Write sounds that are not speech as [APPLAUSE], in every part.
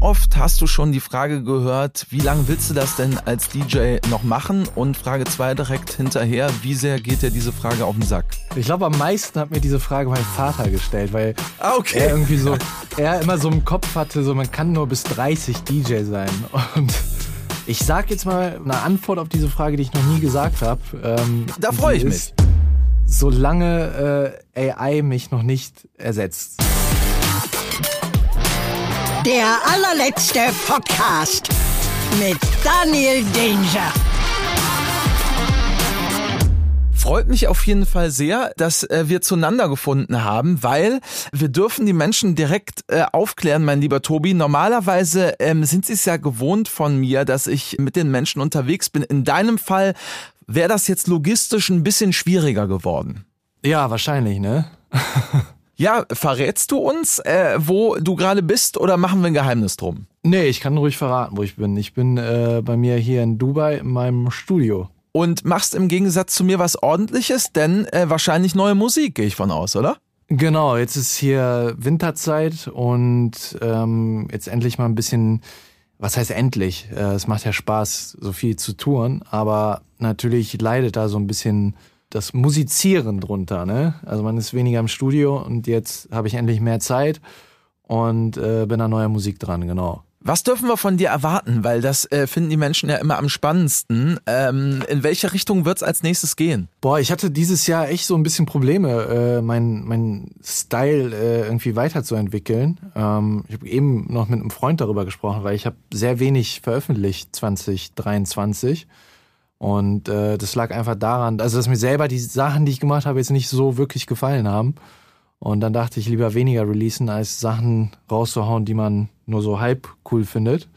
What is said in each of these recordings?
oft hast du schon die Frage gehört, wie lange willst du das denn als DJ noch machen? Und Frage 2 direkt hinterher, wie sehr geht dir diese Frage auf den Sack? Ich glaube, am meisten hat mir diese Frage mein Vater gestellt, weil ah, okay. er irgendwie so, er immer so im Kopf hatte, so man kann nur bis 30 DJ sein. Und ich sag jetzt mal eine Antwort auf diese Frage, die ich noch nie gesagt habe. Ähm, da freue ich mich. Solange äh, AI mich noch nicht ersetzt. Der allerletzte Podcast mit Daniel Danger. Freut mich auf jeden Fall sehr, dass äh, wir zueinander gefunden haben, weil wir dürfen die Menschen direkt äh, aufklären, mein lieber Tobi. Normalerweise ähm, sind sie es ja gewohnt von mir, dass ich mit den Menschen unterwegs bin. In deinem Fall wäre das jetzt logistisch ein bisschen schwieriger geworden. Ja, wahrscheinlich, ne? [LAUGHS] Ja, verrätst du uns, äh, wo du gerade bist oder machen wir ein Geheimnis drum? Nee, ich kann ruhig verraten, wo ich bin. Ich bin äh, bei mir hier in Dubai in meinem Studio. Und machst im Gegensatz zu mir was ordentliches, denn äh, wahrscheinlich neue Musik, gehe ich von aus, oder? Genau, jetzt ist hier Winterzeit und ähm, jetzt endlich mal ein bisschen, was heißt endlich? Äh, es macht ja Spaß, so viel zu touren, aber natürlich leidet da so ein bisschen das Musizieren drunter. Ne? Also man ist weniger im Studio und jetzt habe ich endlich mehr Zeit und äh, bin an neuer Musik dran, genau. Was dürfen wir von dir erwarten? Weil das äh, finden die Menschen ja immer am spannendsten. Ähm, in welche Richtung wird's als nächstes gehen? Boah, ich hatte dieses Jahr echt so ein bisschen Probleme, äh, mein, mein Style äh, irgendwie weiterzuentwickeln. Ähm, ich habe eben noch mit einem Freund darüber gesprochen, weil ich habe sehr wenig veröffentlicht 2023. Und äh, das lag einfach daran, also dass mir selber die Sachen, die ich gemacht habe, jetzt nicht so wirklich gefallen haben. Und dann dachte ich, lieber weniger releasen, als Sachen rauszuhauen, die man nur so halb cool findet.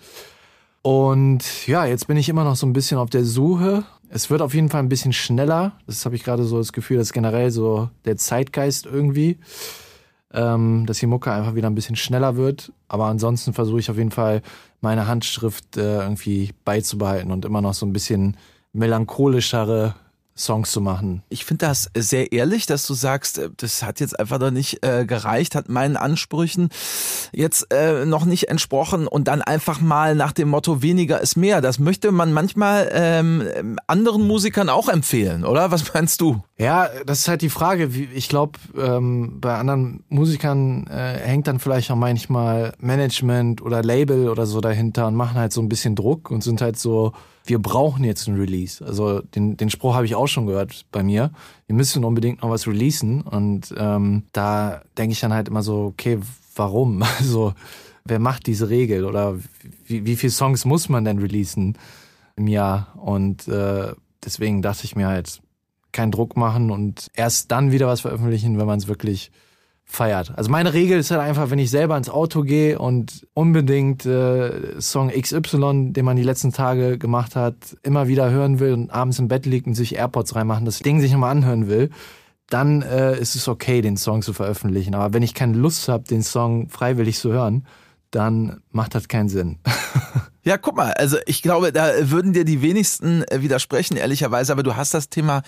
Und ja, jetzt bin ich immer noch so ein bisschen auf der Suche. Es wird auf jeden Fall ein bisschen schneller. Das habe ich gerade so das Gefühl, dass generell so der Zeitgeist irgendwie, ähm, dass die Mucke einfach wieder ein bisschen schneller wird. Aber ansonsten versuche ich auf jeden Fall meine Handschrift äh, irgendwie beizubehalten und immer noch so ein bisschen melancholischere Songs zu machen. Ich finde das sehr ehrlich, dass du sagst, äh, das hat jetzt einfach noch nicht äh, gereicht, hat meinen Ansprüchen jetzt äh, noch nicht entsprochen und dann einfach mal nach dem Motto weniger ist mehr. Das möchte man manchmal ähm, anderen Musikern auch empfehlen, oder? Was meinst du? Ja, das ist halt die Frage. Ich glaube, ähm, bei anderen Musikern äh, hängt dann vielleicht auch manchmal Management oder Label oder so dahinter und machen halt so ein bisschen Druck und sind halt so wir brauchen jetzt ein Release. Also den, den Spruch habe ich auch schon gehört bei mir. Wir müssen unbedingt noch was releasen. Und ähm, da denke ich dann halt immer so, okay, warum? [LAUGHS] Also wer macht diese Regel? Oder wie, wie viele Songs muss man denn releasen im Jahr? Und äh, deswegen dachte ich mir halt, keinen Druck machen und erst dann wieder was veröffentlichen, wenn man es wirklich feiert. Also meine Regel ist halt einfach, wenn ich selber ins Auto gehe und unbedingt äh, Song XY, den man die letzten Tage gemacht hat, immer wieder hören will und abends im Bett liegt und sich AirPods reinmachen, das Ding sich nochmal anhören will, dann äh, ist es okay, den Song zu veröffentlichen. Aber wenn ich keine Lust habe, den Song freiwillig zu hören, dann macht das keinen Sinn. [LAUGHS] Ja, guck mal, also ich glaube, da würden dir die wenigsten äh, widersprechen, ehrlicherweise, aber du hast das Thema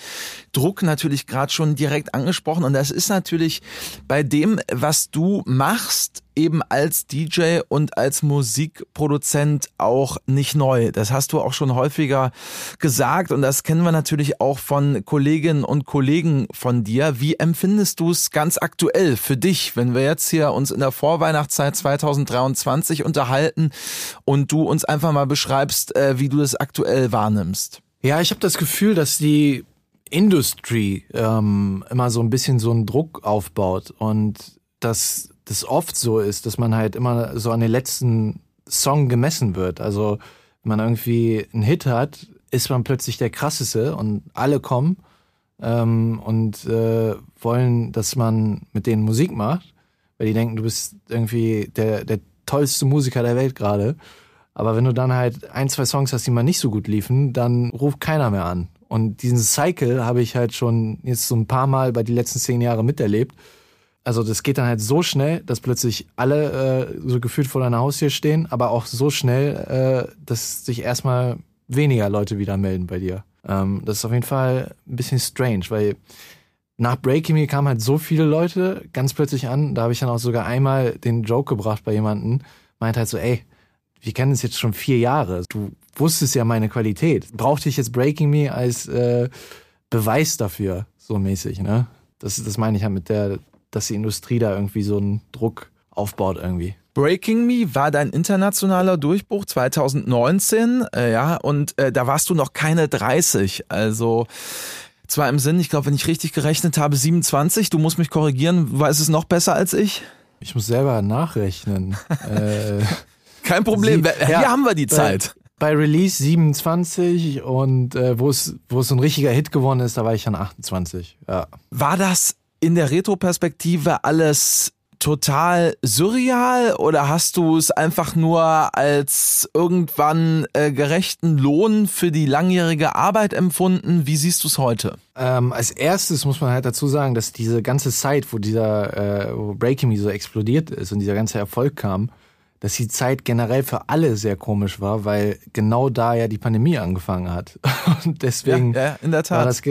Druck natürlich gerade schon direkt angesprochen. Und das ist natürlich bei dem, was du machst, eben als DJ und als Musikproduzent auch nicht neu. Das hast du auch schon häufiger gesagt und das kennen wir natürlich auch von Kolleginnen und Kollegen von dir. Wie empfindest du es ganz aktuell für dich, wenn wir jetzt hier uns in der Vorweihnachtszeit 2023 unterhalten und du uns einfach mal beschreibst, äh, wie du das aktuell wahrnimmst? Ja, ich habe das Gefühl, dass die Industry ähm, immer so ein bisschen so einen Druck aufbaut und dass das oft so ist, dass man halt immer so an den letzten Song gemessen wird. Also wenn man irgendwie einen Hit hat, ist man plötzlich der krasseste und alle kommen ähm, und äh, wollen, dass man mit denen Musik macht, weil die denken, du bist irgendwie der, der tollste Musiker der Welt gerade. Aber wenn du dann halt ein, zwei Songs hast, die mal nicht so gut liefen, dann ruft keiner mehr an. Und diesen Cycle habe ich halt schon jetzt so ein paar Mal bei die letzten zehn Jahre miterlebt also das geht dann halt so schnell, dass plötzlich alle äh, so gefühlt vor deiner Haustür stehen, aber auch so schnell, äh, dass sich erstmal weniger Leute wieder melden bei dir. Ähm, das ist auf jeden Fall ein bisschen strange, weil nach Breaking Me kamen halt so viele Leute ganz plötzlich an. Da habe ich dann auch sogar einmal den Joke gebracht bei jemanden, meint halt so, ey, wir kennen es jetzt schon vier Jahre. Du wusstest ja meine Qualität. Brauchte ich jetzt Breaking Me als äh, Beweis dafür, so mäßig, ne? Das, das meine ich ja mit der, dass die Industrie da irgendwie so einen Druck aufbaut irgendwie. Breaking Me war dein internationaler Durchbruch 2019, äh, ja, und äh, da warst du noch keine 30, also zwar im Sinn, ich glaube, wenn ich richtig gerechnet habe, 27, du musst mich korrigieren, weißt es noch besser als ich? Ich muss selber nachrechnen. [LAUGHS] äh, Kein Problem, Sie, hier ja, haben wir die bei, Zeit. Bei Release 27 und äh, wo es wo es so ein richtiger Hit geworden ist, da war ich dann 28. Ja. War das in der Retroperspektive alles total surreal oder hast du es einfach nur als irgendwann äh, gerechten Lohn für die langjährige Arbeit empfunden? Wie siehst du es heute? Ähm, als erstes muss man halt dazu sagen, dass diese ganze Zeit, wo dieser äh, wo Breaking Me so explodiert ist und dieser ganze Erfolg kam, dass die Zeit generell für alle sehr komisch war, weil genau da ja die Pandemie angefangen hat. [LAUGHS] Und deswegen ja, ja, in der Tat. war das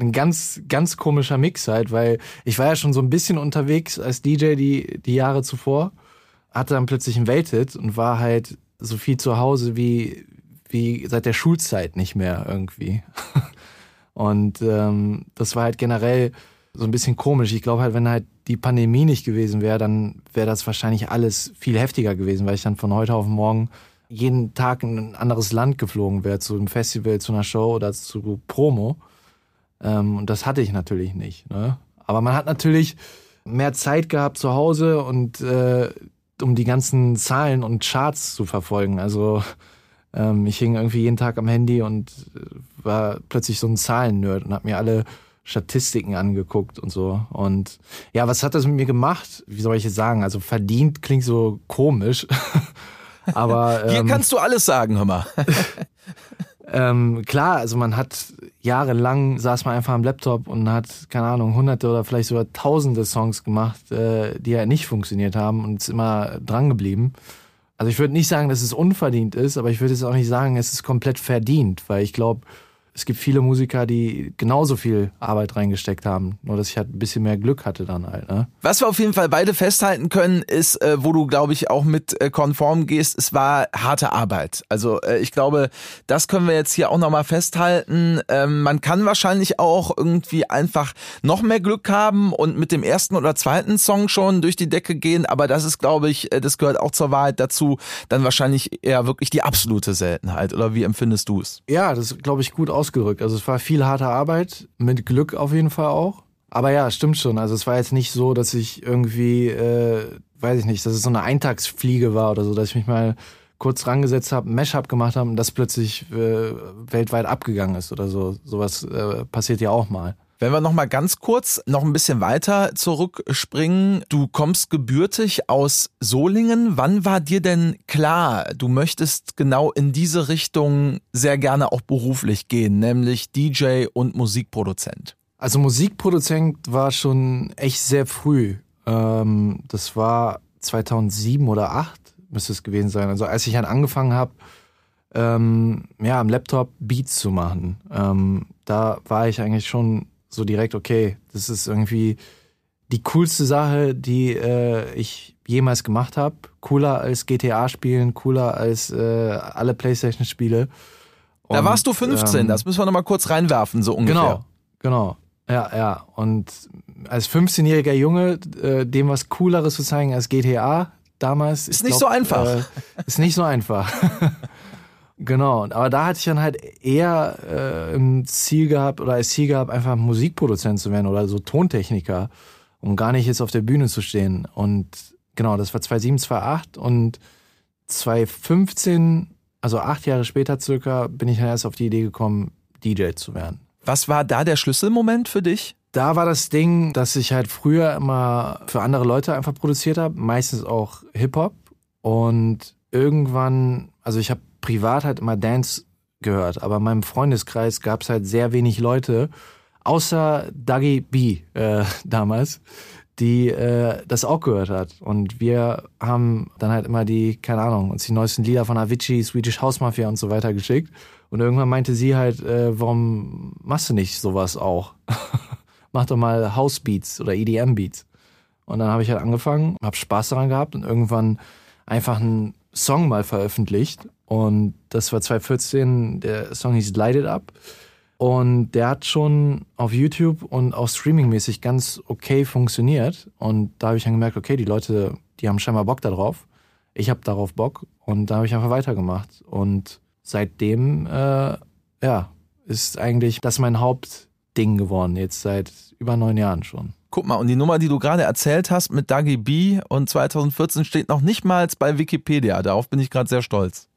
ein ganz, ganz komischer Mix halt, weil ich war ja schon so ein bisschen unterwegs als DJ die, die Jahre zuvor, hatte dann plötzlich einen Welthit und war halt so viel zu Hause wie, wie seit der Schulzeit nicht mehr irgendwie. [LAUGHS] Und ähm, das war halt generell so ein bisschen komisch. Ich glaube halt, wenn halt die Pandemie nicht gewesen wäre, dann wäre das wahrscheinlich alles viel heftiger gewesen, weil ich dann von heute auf morgen jeden Tag in ein anderes Land geflogen wäre, zu einem Festival, zu einer Show oder zu Promo. Ähm, und das hatte ich natürlich nicht. Ne? Aber man hat natürlich mehr Zeit gehabt zu Hause und äh, um die ganzen Zahlen und Charts zu verfolgen. Also ähm, ich hing irgendwie jeden Tag am Handy und äh, war plötzlich so ein Zahlen-Nerd und habe mir alle Statistiken angeguckt und so. Und ja, was hat das mit mir gemacht? Wie soll ich es sagen? Also verdient klingt so komisch. [LAUGHS] Aber ähm, hier kannst du alles sagen, hör mal. [LAUGHS] ähm, klar, also man hat jahrelang saß man einfach am Laptop und hat keine Ahnung hunderte oder vielleicht sogar tausende Songs gemacht, äh, die ja nicht funktioniert haben und ist immer dran geblieben. Also ich würde nicht sagen, dass es unverdient ist, aber ich würde jetzt auch nicht sagen, es ist komplett verdient, weil ich glaube, es gibt viele Musiker, die genauso viel Arbeit reingesteckt haben, nur dass ich halt ein bisschen mehr Glück hatte dann halt. Ne? Was wir auf jeden Fall beide festhalten können, ist, äh, wo du, glaube ich, auch mit äh, konform gehst, es war harte Arbeit. Also äh, ich glaube, das können wir jetzt hier auch nochmal festhalten. Ähm, man kann wahrscheinlich auch irgendwie einfach noch mehr Glück haben und mit dem ersten oder zweiten Song schon durch die Decke gehen, aber das ist, glaube ich, äh, das gehört auch zur Wahrheit dazu, dann wahrscheinlich eher wirklich die absolute Seltenheit. Oder wie empfindest du es? Ja, das glaube ich gut aus ausgedrückt. Also es war viel harte Arbeit, mit Glück auf jeden Fall auch. Aber ja, stimmt schon. Also es war jetzt nicht so, dass ich irgendwie, äh, weiß ich nicht, dass es so eine Eintagsfliege war oder so, dass ich mich mal kurz rangesetzt habe, Mashup gemacht habe und das plötzlich äh, weltweit abgegangen ist oder so. Sowas äh, passiert ja auch mal. Wenn wir noch mal ganz kurz noch ein bisschen weiter zurückspringen, du kommst gebürtig aus Solingen. Wann war dir denn klar, du möchtest genau in diese Richtung sehr gerne auch beruflich gehen, nämlich DJ und Musikproduzent? Also Musikproduzent war schon echt sehr früh. Ähm, das war 2007 oder 2008 müsste es gewesen sein. Also als ich dann angefangen habe, ähm, ja, am Laptop Beats zu machen, ähm, da war ich eigentlich schon so direkt, okay, das ist irgendwie die coolste Sache, die äh, ich jemals gemacht habe. Cooler als GTA spielen, cooler als äh, alle Playstation-Spiele. Da warst du 15, ähm, das müssen wir nochmal kurz reinwerfen, so ungefähr. Genau, genau. Ja, ja. Und als 15-jähriger Junge, äh, dem was Cooleres zu zeigen als GTA damals. Ist nicht glaub, so einfach. Äh, ist nicht so einfach. [LAUGHS] Genau, aber da hatte ich dann halt eher äh, im Ziel gehabt oder als Ziel gehabt, einfach Musikproduzent zu werden oder so Tontechniker, um gar nicht jetzt auf der Bühne zu stehen. Und genau, das war 2007, 2008 und 2015, also acht Jahre später circa, bin ich dann erst auf die Idee gekommen, DJ zu werden. Was war da der Schlüsselmoment für dich? Da war das Ding, dass ich halt früher immer für andere Leute einfach produziert habe, meistens auch Hip-Hop. Und irgendwann, also ich habe privat halt immer Dance gehört, aber in meinem Freundeskreis gab es halt sehr wenig Leute, außer Dougie B äh, [LAUGHS] damals, die äh, das auch gehört hat. Und wir haben dann halt immer die, keine Ahnung, uns die neuesten Lieder von Avicii, Swedish House Mafia und so weiter geschickt. Und irgendwann meinte sie halt, äh, warum machst du nicht sowas auch? [LAUGHS] Mach doch mal House Beats oder EDM Beats. Und dann habe ich halt angefangen, habe Spaß daran gehabt und irgendwann einfach ein Song mal veröffentlicht und das war 2014, der Song hieß Light It Up und der hat schon auf YouTube und auch streamingmäßig ganz okay funktioniert und da habe ich dann gemerkt, okay, die Leute, die haben scheinbar Bock darauf, ich habe darauf Bock und da habe ich einfach weitergemacht und seitdem, äh, ja, ist eigentlich das mein Hauptding geworden, jetzt seit über neun Jahren schon. Guck mal, und die Nummer, die du gerade erzählt hast mit Dagi B und 2014 steht noch nicht mal bei Wikipedia. Darauf bin ich gerade sehr stolz.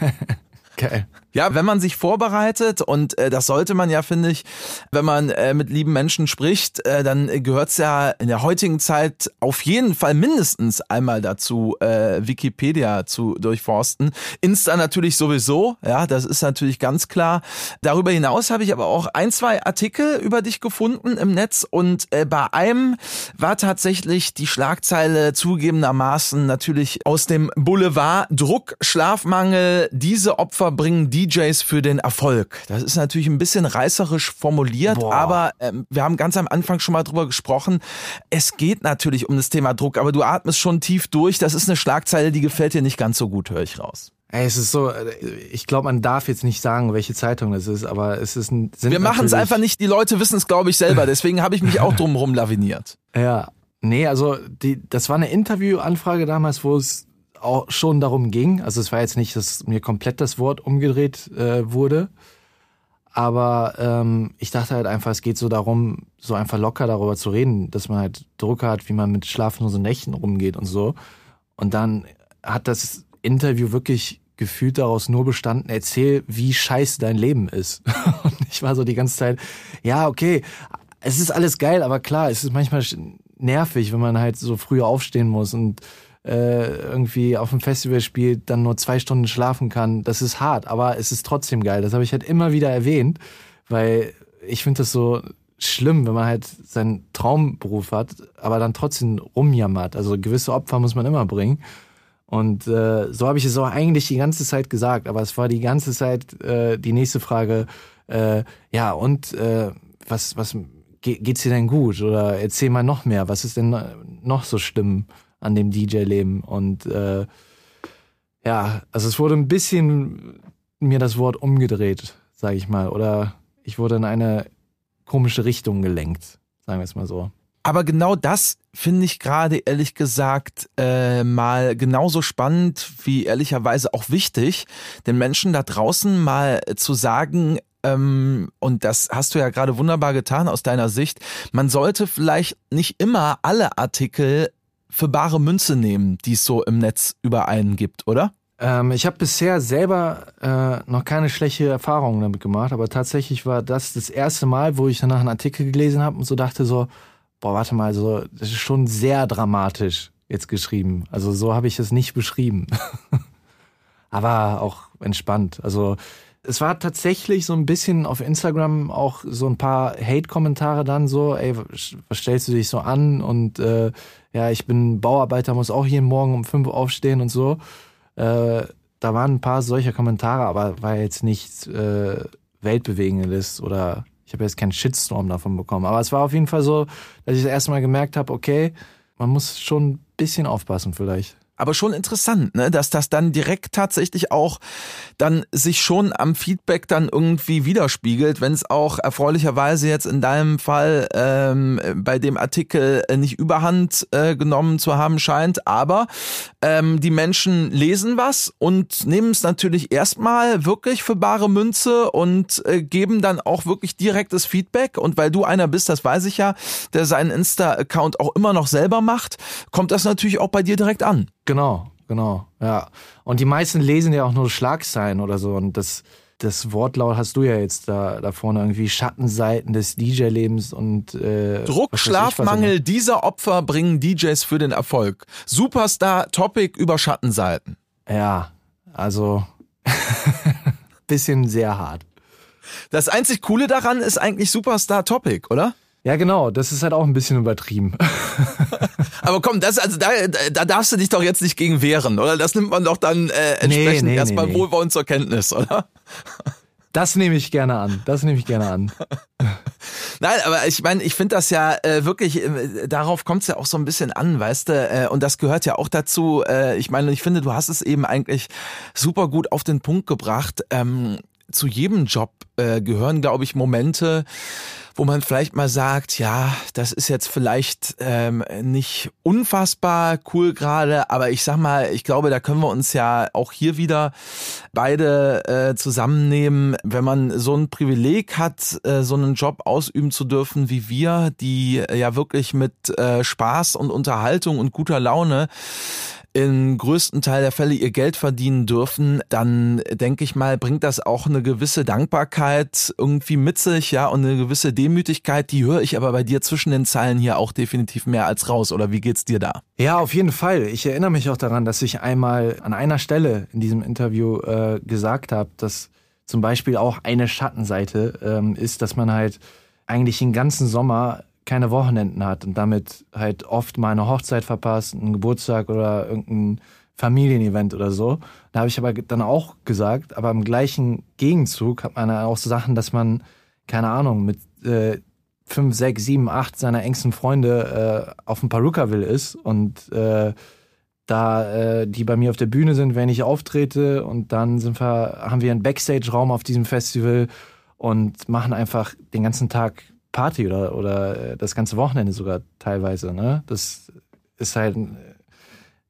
[LAUGHS] Geil. Ja, wenn man sich vorbereitet und äh, das sollte man ja, finde ich, wenn man äh, mit lieben Menschen spricht, äh, dann gehört's ja in der heutigen Zeit auf jeden Fall mindestens einmal dazu, äh, Wikipedia zu durchforsten. Insta natürlich sowieso, ja, das ist natürlich ganz klar. Darüber hinaus habe ich aber auch ein, zwei Artikel über dich gefunden im Netz und äh, bei einem war tatsächlich die Schlagzeile zugegebenermaßen natürlich aus dem Boulevard Druck, Schlafmangel, diese Opfer bringen die DJs für den Erfolg. Das ist natürlich ein bisschen reißerisch formuliert, Boah. aber ähm, wir haben ganz am Anfang schon mal drüber gesprochen. Es geht natürlich um das Thema Druck, aber du atmest schon tief durch. Das ist eine Schlagzeile, die gefällt dir nicht ganz so gut, höre ich raus. Ey, es ist so, äh, ich glaube, man darf jetzt nicht sagen, welche Zeitung das ist, aber es ist ein. Wir machen es einfach nicht, die Leute wissen es, glaube ich, selber. Deswegen habe ich mich auch drumherum laviniert. Ja. Nee, also die, das war eine Interviewanfrage damals, wo es auch schon darum ging. Also es war jetzt nicht, dass mir komplett das Wort umgedreht äh, wurde. Aber ähm, ich dachte halt einfach, es geht so darum, so einfach locker darüber zu reden, dass man halt Druck hat, wie man mit schlaflosen Nächten rumgeht und so. Und dann hat das Interview wirklich gefühlt daraus nur bestanden, erzähl, wie scheiße dein Leben ist. [LAUGHS] Und ich war so die ganze Zeit, ja, okay, es ist alles geil, aber klar, es ist manchmal nervig, wenn man halt so früh aufstehen muss und äh, irgendwie auf dem Festival spielt, dann nur zwei Stunden schlafen kann. Das ist hart, aber es ist trotzdem geil. Das habe ich halt immer wieder erwähnt, weil ich finde das so schlimm, wenn man halt seinen Traumberuf hat, aber dann trotzdem rumjammert. Also gewisse Opfer muss man immer bringen. Und äh, so habe ich es auch eigentlich die ganze Zeit gesagt, aber es war die ganze Zeit äh, die nächste Frage, äh, ja, und äh, was, was geht's dir denn gut? Oder erzähl mal noch mehr, was ist denn noch so schlimm? An dem DJ-Leben. Und äh, ja, also es wurde ein bisschen mir das Wort umgedreht, sage ich mal. Oder ich wurde in eine komische Richtung gelenkt, sagen wir es mal so. Aber genau das finde ich gerade ehrlich gesagt äh, mal genauso spannend wie ehrlicherweise auch wichtig, den Menschen da draußen mal zu sagen, ähm, und das hast du ja gerade wunderbar getan aus deiner Sicht, man sollte vielleicht nicht immer alle Artikel für bare Münze nehmen, die es so im Netz über einen gibt, oder? Ähm, ich habe bisher selber äh, noch keine schlechte Erfahrung damit gemacht, aber tatsächlich war das das erste Mal, wo ich danach einen Artikel gelesen habe und so dachte so, boah, warte mal, so das ist schon sehr dramatisch jetzt geschrieben. Also so habe ich es nicht beschrieben. [LAUGHS] aber auch entspannt. Also es war tatsächlich so ein bisschen auf Instagram auch so ein paar Hate-Kommentare dann so, ey, was stellst du dich so an? Und äh, ja, ich bin Bauarbeiter, muss auch jeden Morgen um fünf aufstehen und so. Äh, da waren ein paar solcher Kommentare, aber war jetzt nichts äh, Weltbewegendes oder ich habe jetzt keinen Shitstorm davon bekommen. Aber es war auf jeden Fall so, dass ich das erste Mal gemerkt habe, okay, man muss schon ein bisschen aufpassen vielleicht aber schon interessant, ne, dass das dann direkt tatsächlich auch dann sich schon am Feedback dann irgendwie widerspiegelt, wenn es auch erfreulicherweise jetzt in deinem Fall ähm, bei dem Artikel nicht überhand äh, genommen zu haben scheint, aber ähm, die Menschen lesen was und nehmen es natürlich erstmal wirklich für bare Münze und äh, geben dann auch wirklich direktes Feedback und weil du einer bist, das weiß ich ja, der seinen Insta-Account auch immer noch selber macht, kommt das natürlich auch bei dir direkt an. Genau, genau, ja. Und die meisten lesen ja auch nur Schlagzeilen oder so und das, das Wortlaut hast du ja jetzt da, da vorne irgendwie Schattenseiten des DJ-Lebens und äh, Druck, Schlafmangel dieser Opfer bringen DJs für den Erfolg. Superstar Topic über Schattenseiten. Ja, also [LAUGHS] bisschen sehr hart. Das einzig Coole daran ist eigentlich Superstar Topic, oder? Ja, genau, das ist halt auch ein bisschen übertrieben. [LAUGHS] Aber komm, das, also da, da darfst du dich doch jetzt nicht gegen wehren, oder? Das nimmt man doch dann äh, entsprechend nee, nee, erstmal nee, wohlwollend zur Kenntnis, oder? Das nehme ich gerne an. Das nehme ich gerne an. [LAUGHS] Nein, aber ich meine, ich finde das ja äh, wirklich, äh, darauf kommt es ja auch so ein bisschen an, weißt du, äh, und das gehört ja auch dazu. Äh, ich meine, ich finde, du hast es eben eigentlich super gut auf den Punkt gebracht. Ähm, zu jedem Job äh, gehören, glaube ich, Momente, wo man vielleicht mal sagt, ja, das ist jetzt vielleicht ähm, nicht unfassbar cool gerade, aber ich sag mal, ich glaube, da können wir uns ja auch hier wieder beide äh, zusammennehmen, wenn man so ein Privileg hat, äh, so einen Job ausüben zu dürfen wie wir, die äh, ja wirklich mit äh, Spaß und Unterhaltung und guter Laune im größten Teil der Fälle ihr Geld verdienen dürfen, dann denke ich mal, bringt das auch eine gewisse Dankbarkeit irgendwie mit sich, ja, und eine gewisse Demütigkeit, die höre ich aber bei dir zwischen den Zeilen hier auch definitiv mehr als raus. Oder wie geht's dir da? Ja, auf jeden Fall. Ich erinnere mich auch daran, dass ich einmal an einer Stelle in diesem Interview äh, gesagt habe, dass zum Beispiel auch eine Schattenseite ähm, ist, dass man halt eigentlich den ganzen Sommer keine Wochenenden hat und damit halt oft mal eine Hochzeit verpasst, einen Geburtstag oder irgendein Familienevent oder so. Da habe ich aber dann auch gesagt, aber im gleichen Gegenzug hat man auch so Sachen, dass man, keine Ahnung, mit äh, fünf, sechs, sieben, acht seiner engsten Freunde äh, auf dem Perukaville ist und äh, da äh, die bei mir auf der Bühne sind, wenn ich auftrete und dann sind wir, haben wir einen Backstage-Raum auf diesem Festival und machen einfach den ganzen Tag Party oder, oder äh, das ganze Wochenende sogar teilweise. Ne? Das ist halt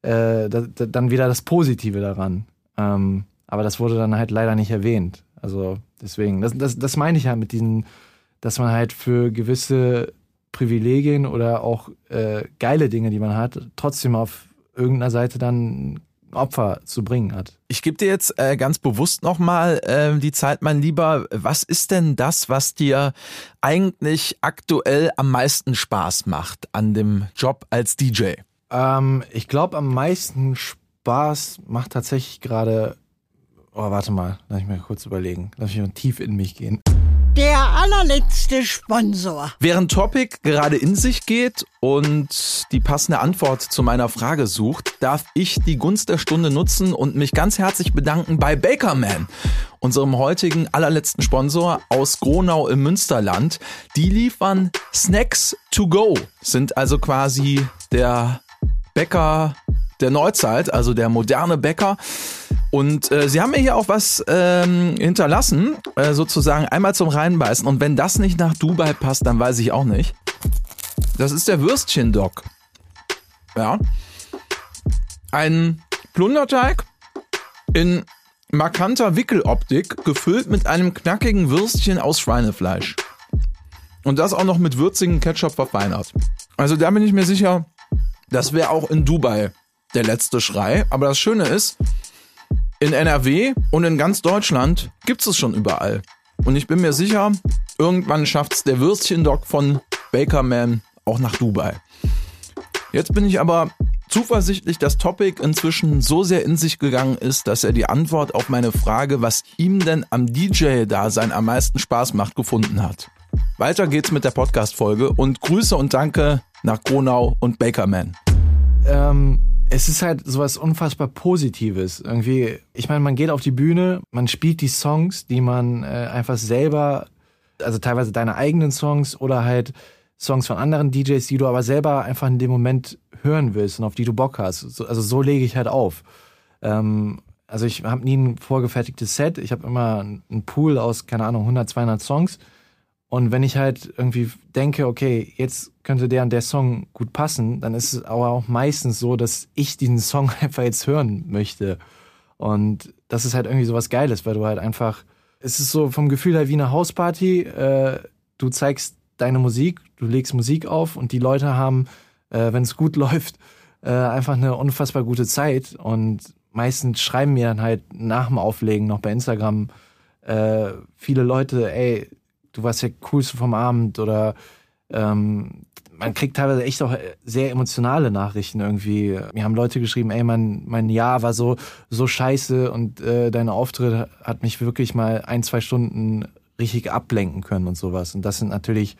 äh, da, da, dann wieder das Positive daran. Ähm, aber das wurde dann halt leider nicht erwähnt. Also deswegen, das, das, das meine ich halt mit diesen, dass man halt für gewisse Privilegien oder auch äh, geile Dinge, die man hat, trotzdem auf irgendeiner Seite dann Opfer zu bringen hat. Ich gebe dir jetzt äh, ganz bewusst nochmal äh, die Zeit, mein Lieber. Was ist denn das, was dir eigentlich aktuell am meisten Spaß macht an dem Job als DJ? Ähm, ich glaube, am meisten Spaß macht tatsächlich gerade. Oh, warte mal, lass ich mir kurz überlegen. Lass mich mal tief in mich gehen der allerletzte Sponsor. Während Topic gerade in sich geht und die passende Antwort zu meiner Frage sucht, darf ich die Gunst der Stunde nutzen und mich ganz herzlich bedanken bei Bakerman, unserem heutigen allerletzten Sponsor aus Gronau im Münsterland. Die liefern Snacks to go, sind also quasi der Bäcker der Neuzeit, also der moderne Bäcker. Und äh, sie haben mir hier auch was ähm, hinterlassen, äh, sozusagen einmal zum Reinbeißen. Und wenn das nicht nach Dubai passt, dann weiß ich auch nicht. Das ist der Würstchen-Dog. Ja. Ein Plunderteig in markanter Wickeloptik, gefüllt mit einem knackigen Würstchen aus Schweinefleisch. Und das auch noch mit würzigen Ketchup verfeinert. Also da bin ich mir sicher, das wäre auch in Dubai der letzte Schrei. Aber das Schöne ist, in NRW und in ganz Deutschland gibt es schon überall. Und ich bin mir sicher, irgendwann schafft es der Würstchendog von Bakerman auch nach Dubai. Jetzt bin ich aber zuversichtlich, dass Topic inzwischen so sehr in sich gegangen ist, dass er die Antwort auf meine Frage, was ihm denn am DJ-Dasein am meisten Spaß macht, gefunden hat. Weiter geht's mit der Podcast-Folge und Grüße und Danke nach Gronau und Bakerman. Ähm, es ist halt sowas unfassbar Positives. Irgendwie, ich meine, man geht auf die Bühne, man spielt die Songs, die man äh, einfach selber, also teilweise deine eigenen Songs oder halt Songs von anderen DJs, die du aber selber einfach in dem Moment hören willst und auf die du Bock hast. also so lege ich halt auf. Ähm, also ich habe nie ein vorgefertigtes Set. Ich habe immer einen Pool aus, keine Ahnung, 100, 200 Songs und wenn ich halt irgendwie denke, okay, jetzt könnte der und der Song gut passen, dann ist es aber auch meistens so, dass ich diesen Song [LAUGHS] einfach jetzt hören möchte. Und das ist halt irgendwie so was Geiles, weil du halt einfach, es ist so vom Gefühl her wie eine Hausparty. Äh, du zeigst deine Musik, du legst Musik auf und die Leute haben, äh, wenn es gut [LAUGHS] läuft, äh, einfach eine unfassbar gute Zeit. Und meistens schreiben mir dann halt nach dem Auflegen noch bei Instagram äh, viele Leute, ey, du warst ja coolste vom Abend oder ähm, man kriegt teilweise echt auch sehr emotionale Nachrichten irgendwie. Mir haben Leute geschrieben, ey, mein, mein Jahr war so, so scheiße und äh, deine Auftritte hat mich wirklich mal ein, zwei Stunden richtig ablenken können und sowas. Und das sind natürlich,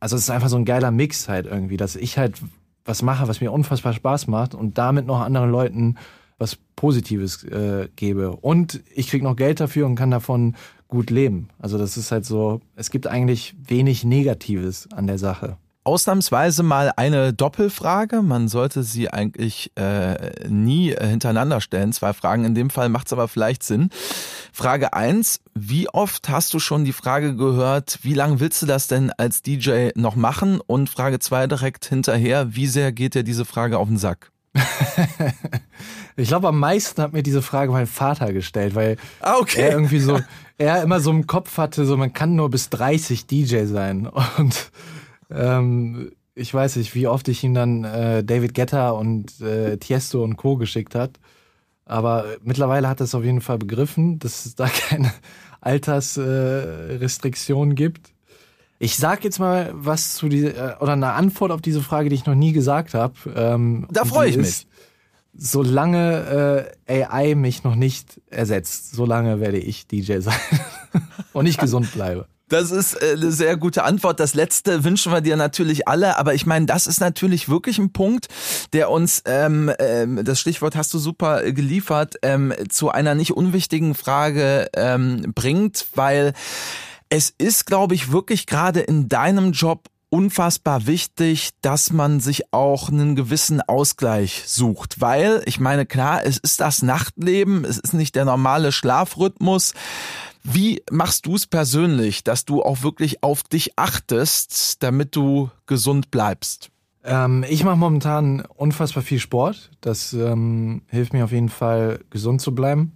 also es ist einfach so ein geiler Mix halt irgendwie, dass ich halt was mache, was mir unfassbar Spaß macht und damit noch anderen Leuten was Positives äh, gebe. Und ich krieg noch Geld dafür und kann davon gut leben. Also das ist halt so, es gibt eigentlich wenig Negatives an der Sache ausnahmsweise mal eine Doppelfrage. Man sollte sie eigentlich äh, nie hintereinander stellen. Zwei Fragen. In dem Fall macht es aber vielleicht Sinn. Frage eins: Wie oft hast du schon die Frage gehört, wie lange willst du das denn als DJ noch machen? Und Frage zwei direkt hinterher: Wie sehr geht dir diese Frage auf den Sack? [LAUGHS] ich glaube, am meisten hat mir diese Frage mein Vater gestellt, weil ah, okay. er irgendwie so, [LAUGHS] er immer so im Kopf hatte, so man kann nur bis 30 DJ sein. [LAUGHS] Und ähm, ich weiß nicht, wie oft ich ihm dann äh, David Guetta und äh, Tiesto und Co. geschickt hat. Aber mittlerweile hat er es auf jeden Fall begriffen, dass es da keine Altersrestriktionen äh, gibt. Ich sag jetzt mal was zu dieser, äh, oder eine Antwort auf diese Frage, die ich noch nie gesagt habe. Ähm, da freue ich mich. Solange äh, AI mich noch nicht ersetzt, solange werde ich DJ sein [LAUGHS] und ich gesund bleibe. Das ist äh, eine sehr gute Antwort. Das letzte wünschen wir dir natürlich alle, aber ich meine, das ist natürlich wirklich ein Punkt, der uns, ähm, ähm, das Stichwort hast du super geliefert, ähm, zu einer nicht unwichtigen Frage ähm, bringt, weil es ist, glaube ich, wirklich gerade in deinem Job unfassbar wichtig, dass man sich auch einen gewissen Ausgleich sucht, weil ich meine, klar, es ist das Nachtleben, es ist nicht der normale Schlafrhythmus. Wie machst du es persönlich, dass du auch wirklich auf dich achtest, damit du gesund bleibst? Ähm, ich mache momentan unfassbar viel Sport. Das ähm, hilft mir auf jeden Fall, gesund zu bleiben.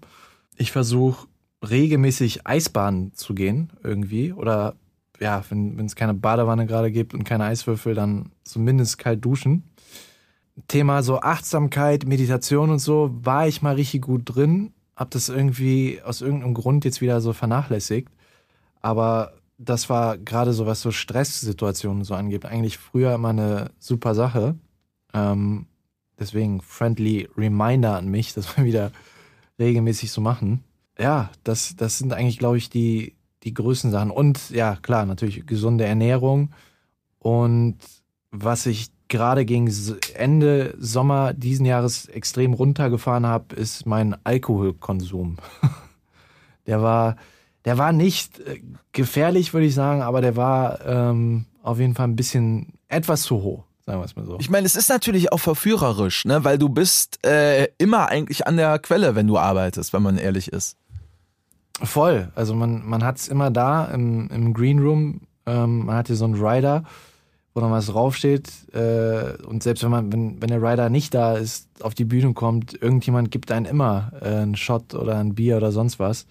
Ich versuche regelmäßig Eisbahnen zu gehen irgendwie. Oder ja, wenn es keine Badewanne gerade gibt und keine Eiswürfel, dann zumindest kalt duschen. Thema so Achtsamkeit, Meditation und so, war ich mal richtig gut drin habe das irgendwie aus irgendeinem Grund jetzt wieder so vernachlässigt. Aber das war gerade so, was so Stresssituationen so angeht, eigentlich früher immer eine super Sache. Ähm, deswegen friendly Reminder an mich, das [LAUGHS] wir wieder regelmäßig so machen. Ja, das, das sind eigentlich, glaube ich, die, die größten Sachen. Und ja, klar, natürlich gesunde Ernährung. Und was ich gerade gegen Ende Sommer diesen Jahres extrem runtergefahren habe, ist mein Alkoholkonsum. [LAUGHS] der war, der war nicht äh, gefährlich, würde ich sagen, aber der war ähm, auf jeden Fall ein bisschen etwas zu hoch. Sagen wir es mal so. Ich meine, es ist natürlich auch verführerisch, ne? weil du bist äh, immer eigentlich an der Quelle, wenn du arbeitest, wenn man ehrlich ist. Voll. Also man, man hat es immer da im, im Green Room. Ähm, man hat hier so einen Rider wo noch was draufsteht. Äh, und selbst wenn man, wenn, wenn der Rider nicht da ist, auf die Bühne kommt, irgendjemand gibt einen immer äh, einen Shot oder ein Bier oder sonst was.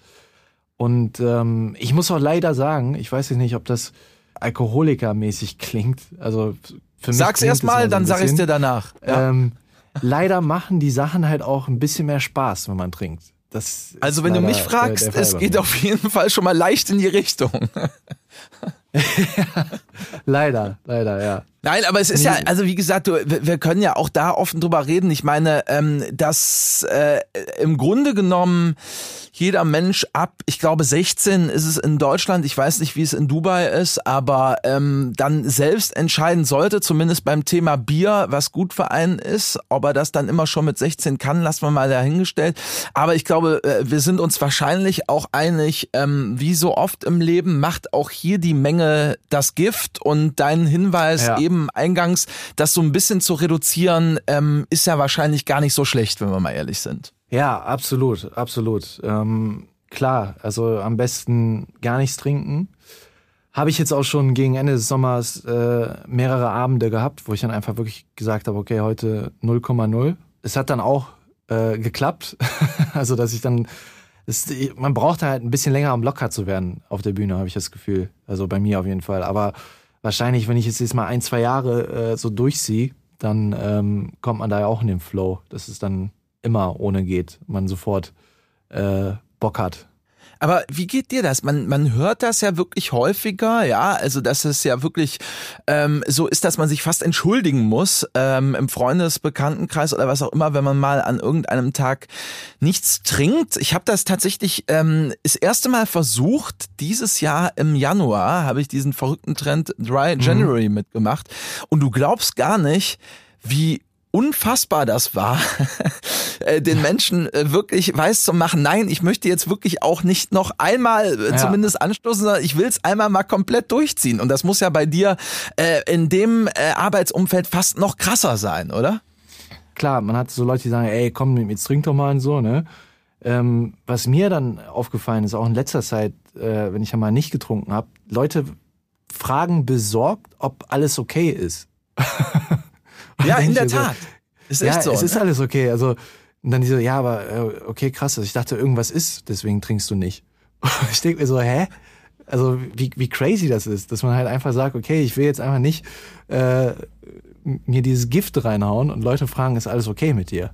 Und ähm, ich muss auch leider sagen, ich weiß jetzt nicht, ob das alkoholikermäßig klingt. Also für mich Sag's erst mal, so dann sag ich's dir danach. Ja. Ähm, leider machen die Sachen halt auch ein bisschen mehr Spaß, wenn man trinkt. Also wenn du mich fragst, es geht auf jeden Fall schon mal leicht in die Richtung. [LAUGHS] [LAUGHS] leider, leider, ja. Nein, aber es ist ja, also wie gesagt, du, wir können ja auch da offen drüber reden. Ich meine, ähm, dass äh, im Grunde genommen jeder Mensch ab, ich glaube 16 ist es in Deutschland, ich weiß nicht, wie es in Dubai ist, aber ähm, dann selbst entscheiden sollte, zumindest beim Thema Bier, was gut für einen ist. Ob er das dann immer schon mit 16 kann, lassen wir mal dahingestellt. Aber ich glaube, äh, wir sind uns wahrscheinlich auch einig, ähm, wie so oft im Leben macht auch hier die Menge das Gift und dein Hinweis ja. eben eingangs, das so ein bisschen zu reduzieren, ähm, ist ja wahrscheinlich gar nicht so schlecht, wenn wir mal ehrlich sind. Ja, absolut, absolut. Ähm, klar, also am besten gar nichts trinken. Habe ich jetzt auch schon gegen Ende des Sommers äh, mehrere Abende gehabt, wo ich dann einfach wirklich gesagt habe, okay, heute 0,0. Es hat dann auch äh, geklappt. [LAUGHS] also, dass ich dann. Es, man braucht halt ein bisschen länger, um locker zu werden auf der Bühne, habe ich das Gefühl. Also bei mir auf jeden Fall. Aber wahrscheinlich, wenn ich jetzt, jetzt mal ein, zwei Jahre äh, so durchziehe, dann ähm, kommt man da ja auch in den Flow. Das ist dann immer ohne geht, man sofort äh, Bock hat. Aber wie geht dir das? Man, man hört das ja wirklich häufiger, ja, also dass es ja wirklich ähm, so ist, dass man sich fast entschuldigen muss ähm, im Freundesbekanntenkreis oder was auch immer, wenn man mal an irgendeinem Tag nichts trinkt. Ich habe das tatsächlich ähm, das erste Mal versucht. Dieses Jahr im Januar habe ich diesen verrückten Trend Dry January mhm. mitgemacht und du glaubst gar nicht, wie unfassbar das war, [LAUGHS] äh, den Menschen äh, wirklich weiß zu machen, nein, ich möchte jetzt wirklich auch nicht noch einmal ja. zumindest anstoßen, sondern ich will es einmal mal komplett durchziehen. Und das muss ja bei dir äh, in dem äh, Arbeitsumfeld fast noch krasser sein, oder? Klar, man hat so Leute, die sagen, ey, komm, jetzt trink doch mal und so, ne? Ähm, was mir dann aufgefallen ist, auch in letzter Zeit, äh, wenn ich ja mal nicht getrunken habe, Leute fragen besorgt, ob alles okay ist. [LAUGHS] ja, [LAUGHS] in der Tat. Ist ja, so, es ne? ist alles okay. Also und dann diese, ja, aber äh, okay, krass. Also ich dachte, irgendwas ist, deswegen trinkst du nicht. [LAUGHS] ich denke mir so, hä? Also wie, wie crazy das ist, dass man halt einfach sagt, okay, ich will jetzt einfach nicht äh, mir dieses Gift reinhauen und Leute fragen, ist alles okay mit dir?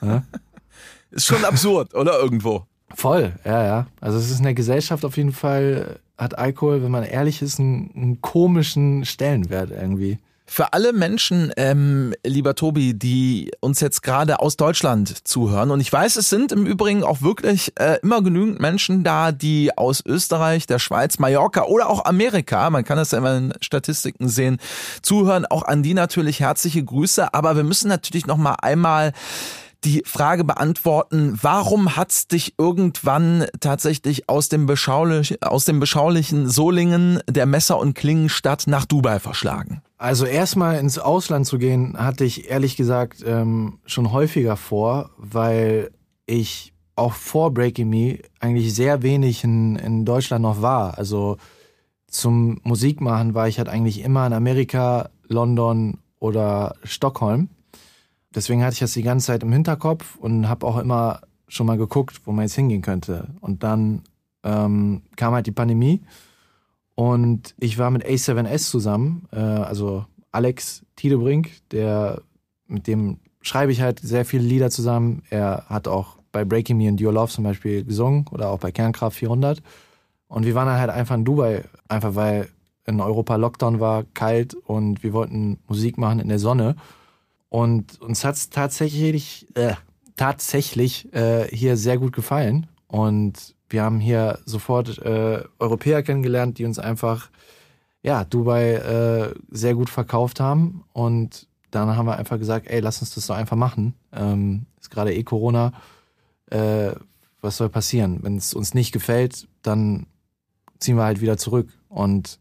Ja? [LAUGHS] ist schon absurd, oder irgendwo? Voll, ja, ja. Also es ist in der Gesellschaft auf jeden Fall, hat Alkohol, wenn man ehrlich ist, einen, einen komischen Stellenwert irgendwie. Für alle Menschen, ähm, lieber Tobi, die uns jetzt gerade aus Deutschland zuhören, und ich weiß, es sind im Übrigen auch wirklich äh, immer genügend Menschen da, die aus Österreich, der Schweiz, Mallorca oder auch Amerika, man kann das ja immer in Statistiken sehen, zuhören. Auch an die natürlich herzliche Grüße. Aber wir müssen natürlich noch mal einmal die Frage beantworten, warum hat's dich irgendwann tatsächlich aus dem, beschaulich, aus dem beschaulichen Solingen der Messer- und Klingenstadt nach Dubai verschlagen? Also erstmal ins Ausland zu gehen, hatte ich ehrlich gesagt ähm, schon häufiger vor, weil ich auch vor Breaking Me eigentlich sehr wenig in, in Deutschland noch war. Also zum Musikmachen war ich halt eigentlich immer in Amerika, London oder Stockholm. Deswegen hatte ich das die ganze Zeit im Hinterkopf und habe auch immer schon mal geguckt, wo man jetzt hingehen könnte. Und dann ähm, kam halt die Pandemie und ich war mit A7S zusammen, äh, also Alex Tiedebrink, der mit dem schreibe ich halt sehr viele Lieder zusammen. Er hat auch bei Breaking Me and Your Love zum Beispiel gesungen oder auch bei Kernkraft 400. Und wir waren dann halt einfach in Dubai, einfach weil in Europa Lockdown war, kalt und wir wollten Musik machen in der Sonne. Und uns hat es tatsächlich, äh, tatsächlich äh, hier sehr gut gefallen. Und wir haben hier sofort äh, Europäer kennengelernt, die uns einfach, ja, Dubai äh, sehr gut verkauft haben. Und dann haben wir einfach gesagt, ey, lass uns das doch einfach machen. Ähm, ist gerade eh Corona. Äh, was soll passieren? Wenn es uns nicht gefällt, dann ziehen wir halt wieder zurück. Und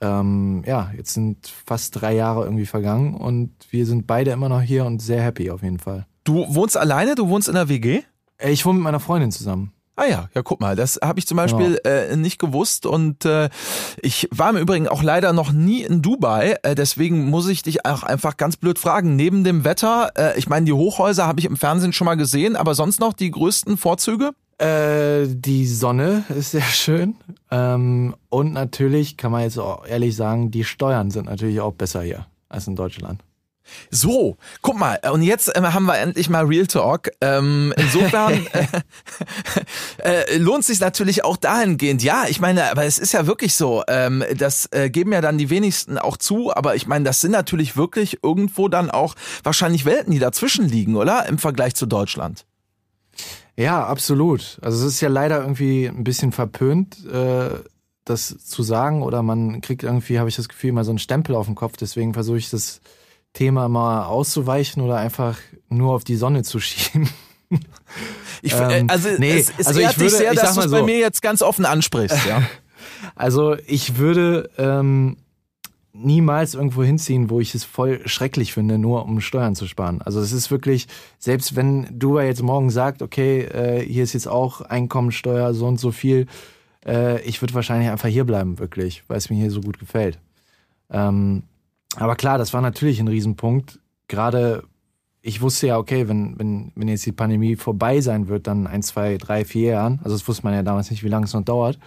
ähm, ja, jetzt sind fast drei Jahre irgendwie vergangen und wir sind beide immer noch hier und sehr happy auf jeden Fall. Du wohnst alleine? Du wohnst in der WG? Äh, ich wohne mit meiner Freundin zusammen. Ah ja, ja, guck mal, das habe ich zum Beispiel genau. äh, nicht gewusst und äh, ich war im Übrigen auch leider noch nie in Dubai, äh, deswegen muss ich dich auch einfach ganz blöd fragen. Neben dem Wetter, äh, ich meine, die Hochhäuser habe ich im Fernsehen schon mal gesehen, aber sonst noch die größten Vorzüge? Äh, die Sonne ist sehr schön. Ähm, und natürlich kann man jetzt auch ehrlich sagen, die Steuern sind natürlich auch besser hier als in Deutschland. So, guck mal, und jetzt äh, haben wir endlich mal Real Talk. Ähm, insofern [LAUGHS] äh, äh, lohnt sich natürlich auch dahingehend. Ja, ich meine, aber es ist ja wirklich so, ähm, das äh, geben ja dann die wenigsten auch zu, aber ich meine, das sind natürlich wirklich irgendwo dann auch wahrscheinlich Welten, die dazwischen liegen, oder? Im Vergleich zu Deutschland. Ja, absolut. Also es ist ja leider irgendwie ein bisschen verpönt, äh, das zu sagen, oder man kriegt irgendwie, habe ich das Gefühl, mal so einen Stempel auf den Kopf. Deswegen versuche ich das Thema mal auszuweichen oder einfach nur auf die Sonne zu [LAUGHS] schieben. Ich, ähm, also, nee, es, es also ich würde, sehr, dass du es so, bei mir jetzt ganz offen ansprichst. Ja. [LAUGHS] Also ich würde ähm, niemals irgendwo hinziehen, wo ich es voll schrecklich finde, nur um Steuern zu sparen. Also es ist wirklich, selbst wenn du jetzt morgen sagt, okay, äh, hier ist jetzt auch Einkommensteuer so und so viel, äh, ich würde wahrscheinlich einfach hier bleiben, wirklich, weil es mir hier so gut gefällt. Ähm, aber klar, das war natürlich ein Riesenpunkt. Gerade ich wusste ja, okay, wenn, wenn, wenn jetzt die Pandemie vorbei sein wird, dann ein, zwei, drei, vier Jahren, also das wusste man ja damals nicht, wie lange es noch dauert,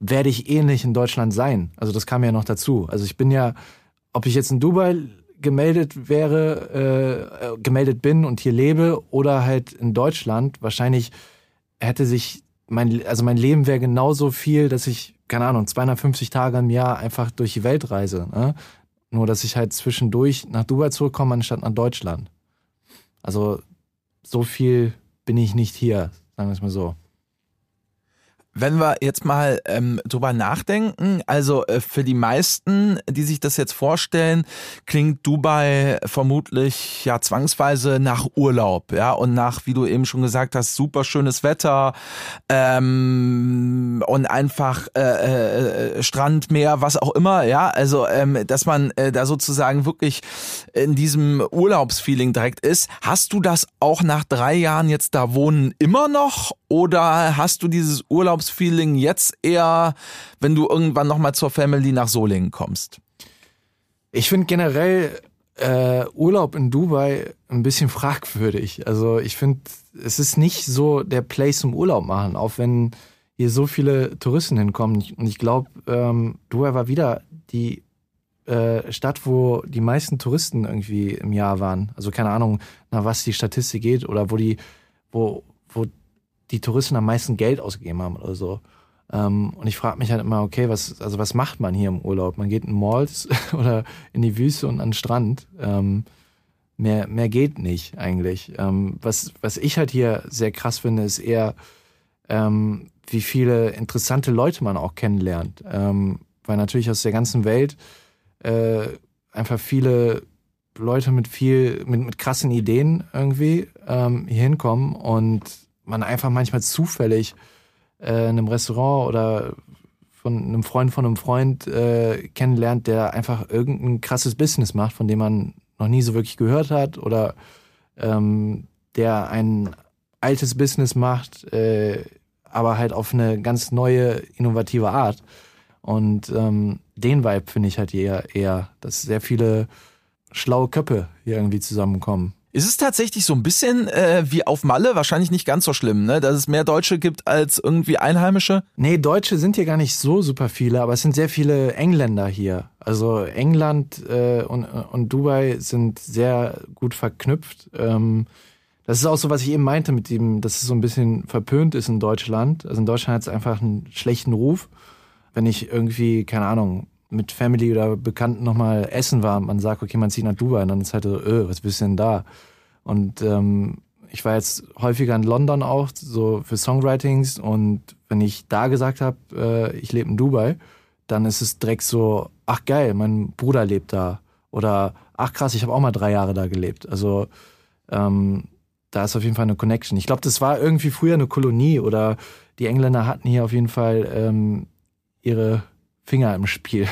werde ich ähnlich in Deutschland sein. Also das kam ja noch dazu. Also ich bin ja, ob ich jetzt in Dubai gemeldet wäre, äh, gemeldet bin und hier lebe oder halt in Deutschland, wahrscheinlich hätte sich mein, also mein Leben wäre genauso viel, dass ich, keine Ahnung, 250 Tage im Jahr einfach durch die Welt reise. Ne? Nur, dass ich halt zwischendurch nach Dubai zurückkomme, anstatt nach Deutschland. Also so viel bin ich nicht hier, sagen wir es mal so. Wenn wir jetzt mal ähm, drüber nachdenken, also äh, für die meisten, die sich das jetzt vorstellen, klingt Dubai vermutlich ja zwangsweise nach Urlaub, ja, und nach, wie du eben schon gesagt hast, super schönes Wetter ähm, und einfach äh, äh, Strand, Meer, was auch immer, ja, also ähm, dass man äh, da sozusagen wirklich in diesem Urlaubsfeeling direkt ist. Hast du das auch nach drei Jahren jetzt da wohnen immer noch oder hast du dieses Urlaubsfeeling jetzt eher, wenn du irgendwann nochmal zur Family nach Solingen kommst? Ich finde generell äh, Urlaub in Dubai ein bisschen [LAUGHS] fragwürdig. Also ich finde, es ist nicht so der Place zum Urlaub machen, auch wenn hier so viele Touristen hinkommen. Und ich glaube, ähm, Dubai war wieder die äh, Stadt, wo die meisten Touristen irgendwie im Jahr waren. Also keine Ahnung, nach was die Statistik geht oder wo die, wo, wo die Touristen am meisten Geld ausgegeben haben oder so. Ähm, und ich frage mich halt immer, okay, was, also was macht man hier im Urlaub? Man geht in Malls [LAUGHS] oder in die Wüste und an den Strand. Ähm, mehr, mehr geht nicht eigentlich. Ähm, was, was ich halt hier sehr krass finde, ist eher, ähm, wie viele interessante Leute man auch kennenlernt. Ähm, weil natürlich aus der ganzen Welt äh, einfach viele Leute mit viel, mit, mit krassen Ideen irgendwie ähm, hier hinkommen und man einfach manchmal zufällig äh, in einem Restaurant oder von einem Freund von einem Freund äh, kennenlernt, der einfach irgendein krasses Business macht, von dem man noch nie so wirklich gehört hat oder ähm, der ein altes Business macht, äh, aber halt auf eine ganz neue, innovative Art. Und ähm, den Vibe finde ich halt eher, eher, dass sehr viele schlaue Köpfe hier irgendwie zusammenkommen. Ist es tatsächlich so ein bisschen äh, wie auf Malle? Wahrscheinlich nicht ganz so schlimm, ne? Dass es mehr Deutsche gibt als irgendwie Einheimische? Nee, Deutsche sind hier gar nicht so super viele, aber es sind sehr viele Engländer hier. Also England äh, und, und Dubai sind sehr gut verknüpft. Ähm, das ist auch so, was ich eben meinte mit dem, dass es so ein bisschen verpönt ist in Deutschland. Also in Deutschland hat es einfach einen schlechten Ruf. Wenn ich irgendwie, keine Ahnung, mit Family oder Bekannten nochmal essen war, man sagt, okay, man zieht nach Dubai und dann ist halt so, öh, was bist du denn da? Und ähm, ich war jetzt häufiger in London auch, so für Songwritings und wenn ich da gesagt habe, äh, ich lebe in Dubai, dann ist es direkt so, ach geil, mein Bruder lebt da. Oder ach krass, ich habe auch mal drei Jahre da gelebt. Also ähm, da ist auf jeden Fall eine Connection. Ich glaube, das war irgendwie früher eine Kolonie oder die Engländer hatten hier auf jeden Fall ähm, ihre Finger im Spiel.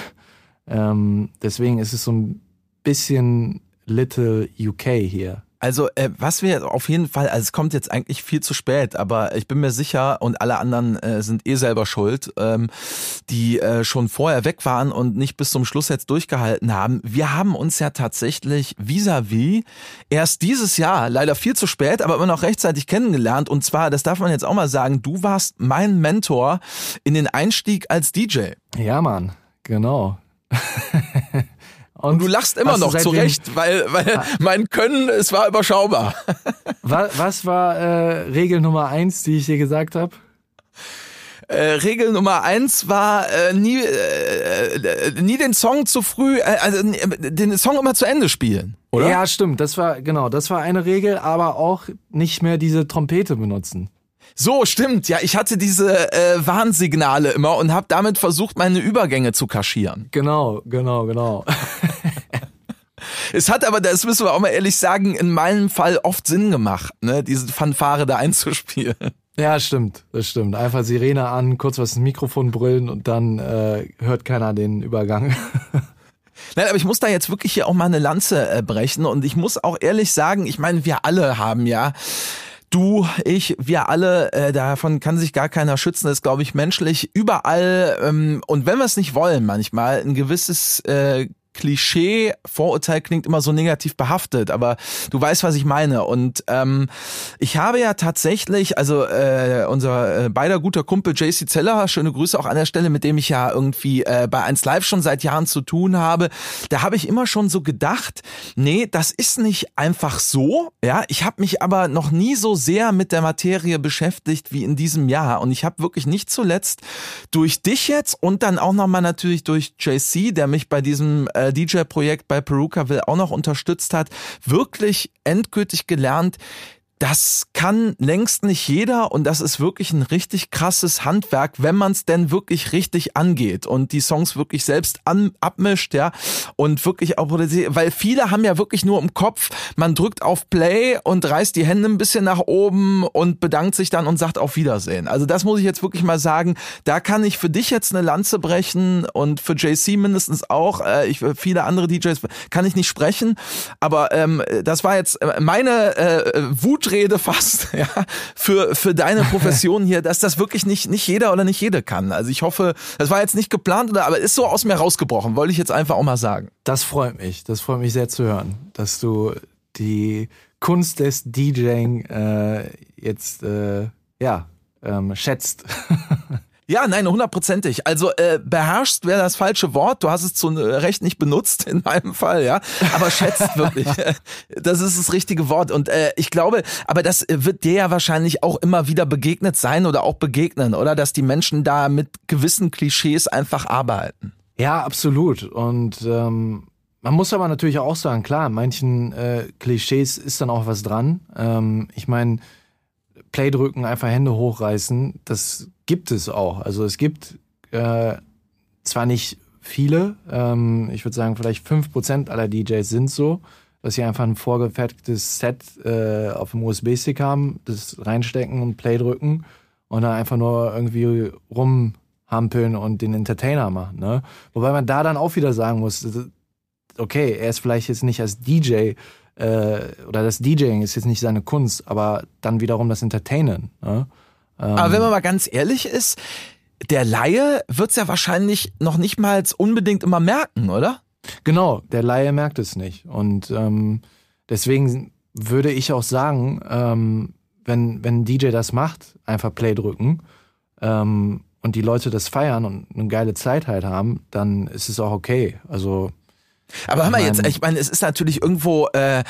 Ähm, deswegen ist es so ein bisschen Little UK hier. Also äh, was wir auf jeden Fall, also es kommt jetzt eigentlich viel zu spät, aber ich bin mir sicher und alle anderen äh, sind eh selber schuld, ähm, die äh, schon vorher weg waren und nicht bis zum Schluss jetzt durchgehalten haben. Wir haben uns ja tatsächlich vis-à-vis -vis erst dieses Jahr, leider viel zu spät, aber immer noch rechtzeitig kennengelernt. Und zwar, das darf man jetzt auch mal sagen, du warst mein Mentor in den Einstieg als DJ. Ja, Mann, genau. [LAUGHS] Und, du lachst immer noch zurecht, weil, weil ah. mein Können, es war überschaubar. Was, was war äh, Regel Nummer eins, die ich dir gesagt habe? Äh, Regel Nummer eins war äh, nie, äh, äh nie den Song zu früh, äh, also den Song immer zu Ende spielen, oder? Ja, stimmt. Das war genau, das war eine Regel, aber auch nicht mehr diese Trompete benutzen. So, stimmt. Ja, ich hatte diese äh, Warnsignale immer und habe damit versucht, meine Übergänge zu kaschieren. Genau, genau, genau. [LAUGHS] es hat aber, das müssen wir auch mal ehrlich sagen, in meinem Fall oft Sinn gemacht, ne, diese Fanfare da einzuspielen. Ja, stimmt, das stimmt. Einfach Sirene an, kurz was ins Mikrofon brüllen und dann äh, hört keiner den Übergang. [LAUGHS] Nein, aber ich muss da jetzt wirklich hier auch mal eine Lanze äh, brechen und ich muss auch ehrlich sagen, ich meine, wir alle haben ja Du, ich, wir alle, äh, davon kann sich gar keiner schützen, das ist, glaube ich, menschlich überall. Ähm, und wenn wir es nicht wollen, manchmal ein gewisses äh, Klischee, Vorurteil klingt immer so negativ behaftet, aber du weißt, was ich meine. Und ähm, ich habe ja tatsächlich, also äh, unser äh, beider guter Kumpel JC Zeller, schöne Grüße auch an der Stelle, mit dem ich ja irgendwie äh, bei 1 Live schon seit Jahren zu tun habe, da habe ich immer schon so gedacht, nee, das ist nicht einfach so. Ja, ich habe mich aber noch nie so sehr mit der Materie beschäftigt wie in diesem Jahr. Und ich habe wirklich nicht zuletzt durch dich jetzt und dann auch nochmal natürlich durch JC, der mich bei diesem äh, äh, DJ-Projekt bei Peruka will auch noch unterstützt hat, wirklich endgültig gelernt, das kann längst nicht jeder und das ist wirklich ein richtig krasses Handwerk, wenn man es denn wirklich richtig angeht und die Songs wirklich selbst an, abmischt, ja, und wirklich auch, weil viele haben ja wirklich nur im Kopf, man drückt auf Play und reißt die Hände ein bisschen nach oben und bedankt sich dann und sagt auf Wiedersehen. Also das muss ich jetzt wirklich mal sagen, da kann ich für dich jetzt eine Lanze brechen und für JC mindestens auch, äh, ich, viele andere DJs kann ich nicht sprechen, aber ähm, das war jetzt äh, meine äh, Wut Ausrede fast, [LAUGHS] ja, für, für deine Profession hier, dass das wirklich nicht, nicht jeder oder nicht jede kann. Also ich hoffe, das war jetzt nicht geplant, oder, aber ist so aus mir rausgebrochen, wollte ich jetzt einfach auch mal sagen. Das freut mich, das freut mich sehr zu hören, dass du die Kunst des DJing äh, jetzt, äh, ja, ähm, schätzt. [LAUGHS] Ja, nein, hundertprozentig. Also äh, beherrscht wäre das falsche Wort. Du hast es zu äh, Recht nicht benutzt [LAUGHS] in meinem Fall, ja. Aber schätzt wirklich. [LAUGHS] das ist das richtige Wort. Und äh, ich glaube, aber das wird dir ja wahrscheinlich auch immer wieder begegnet sein oder auch begegnen, oder? Dass die Menschen da mit gewissen Klischees einfach arbeiten. Ja, absolut. Und ähm, man muss aber natürlich auch sagen, klar, manchen äh, Klischees ist dann auch was dran. Ähm, ich meine, Play drücken, einfach Hände hochreißen, das gibt es auch. Also es gibt äh, zwar nicht viele, ähm, ich würde sagen vielleicht fünf Prozent aller DJs sind so, dass sie einfach ein vorgefertigtes Set äh, auf dem USB-Stick haben, das reinstecken und Play drücken und dann einfach nur irgendwie rumhampeln und den Entertainer machen. Ne? Wobei man da dann auch wieder sagen muss, okay, er ist vielleicht jetzt nicht als DJ äh, oder das DJing ist jetzt nicht seine Kunst, aber dann wiederum das Entertainen. Ne? Ähm, aber wenn man mal ganz ehrlich ist, der Laie wird's ja wahrscheinlich noch nicht mal unbedingt immer merken, oder? Genau, der Laie merkt es nicht. Und ähm, deswegen würde ich auch sagen, ähm, wenn, wenn ein DJ das macht, einfach Play drücken ähm, und die Leute das feiern und eine geile Zeit halt haben, dann ist es auch okay. Also aber hör mal jetzt, ich meine, es ist natürlich irgendwo, äh,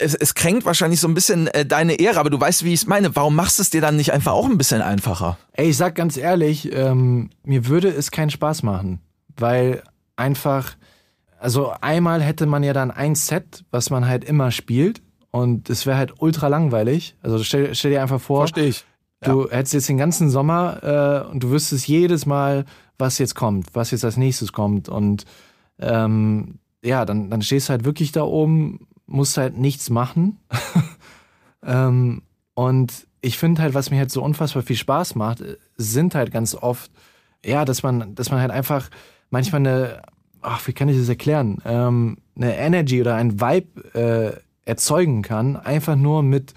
es, es kränkt wahrscheinlich so ein bisschen äh, deine Ehre, aber du weißt, wie ich es meine. Warum machst du es dir dann nicht einfach auch ein bisschen einfacher? Ey, ich sag ganz ehrlich, ähm, mir würde es keinen Spaß machen, weil einfach, also einmal hätte man ja dann ein Set, was man halt immer spielt und es wäre halt ultra langweilig. Also stell, stell dir einfach vor, Versteh ich. Ja. du hättest jetzt den ganzen Sommer äh, und du wüsstest jedes Mal, was jetzt kommt, was jetzt als nächstes kommt und ähm, ja, dann, dann stehst du halt wirklich da oben, musst halt nichts machen. [LAUGHS] ähm, und ich finde halt, was mir halt so unfassbar viel Spaß macht, sind halt ganz oft, ja, dass man, dass man halt einfach manchmal eine, ach, wie kann ich das erklären, ähm, eine Energy oder ein Vibe äh, erzeugen kann, einfach nur mit,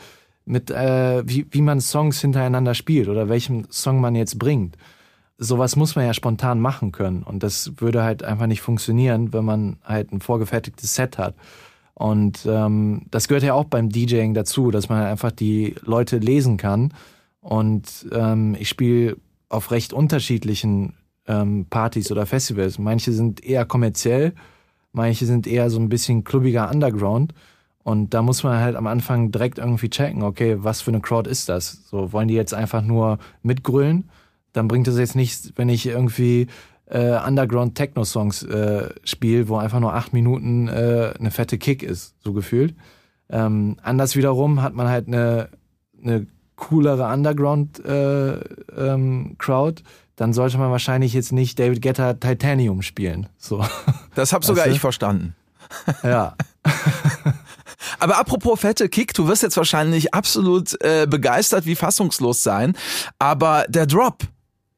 mit äh, wie, wie man Songs hintereinander spielt oder welchen Song man jetzt bringt sowas muss man ja spontan machen können. Und das würde halt einfach nicht funktionieren, wenn man halt ein vorgefertigtes Set hat. Und ähm, das gehört ja auch beim DJing dazu, dass man halt einfach die Leute lesen kann. Und ähm, ich spiele auf recht unterschiedlichen ähm, Partys oder Festivals. Manche sind eher kommerziell, manche sind eher so ein bisschen klubbiger Underground. Und da muss man halt am Anfang direkt irgendwie checken, okay, was für eine Crowd ist das? So, wollen die jetzt einfach nur mitgrüllen? Dann bringt es jetzt nichts, wenn ich irgendwie äh, Underground-Techno-Songs äh, spiele, wo einfach nur acht Minuten äh, eine fette Kick ist, so gefühlt. Ähm, anders wiederum hat man halt eine, eine coolere Underground-Crowd, äh, ähm, dann sollte man wahrscheinlich jetzt nicht David Guetta Titanium spielen. So. Das hab sogar weißt du? ich verstanden. Ja. [LAUGHS] [LAUGHS] Aber apropos fette Kick, du wirst jetzt wahrscheinlich absolut äh, begeistert wie fassungslos sein. Aber der Drop,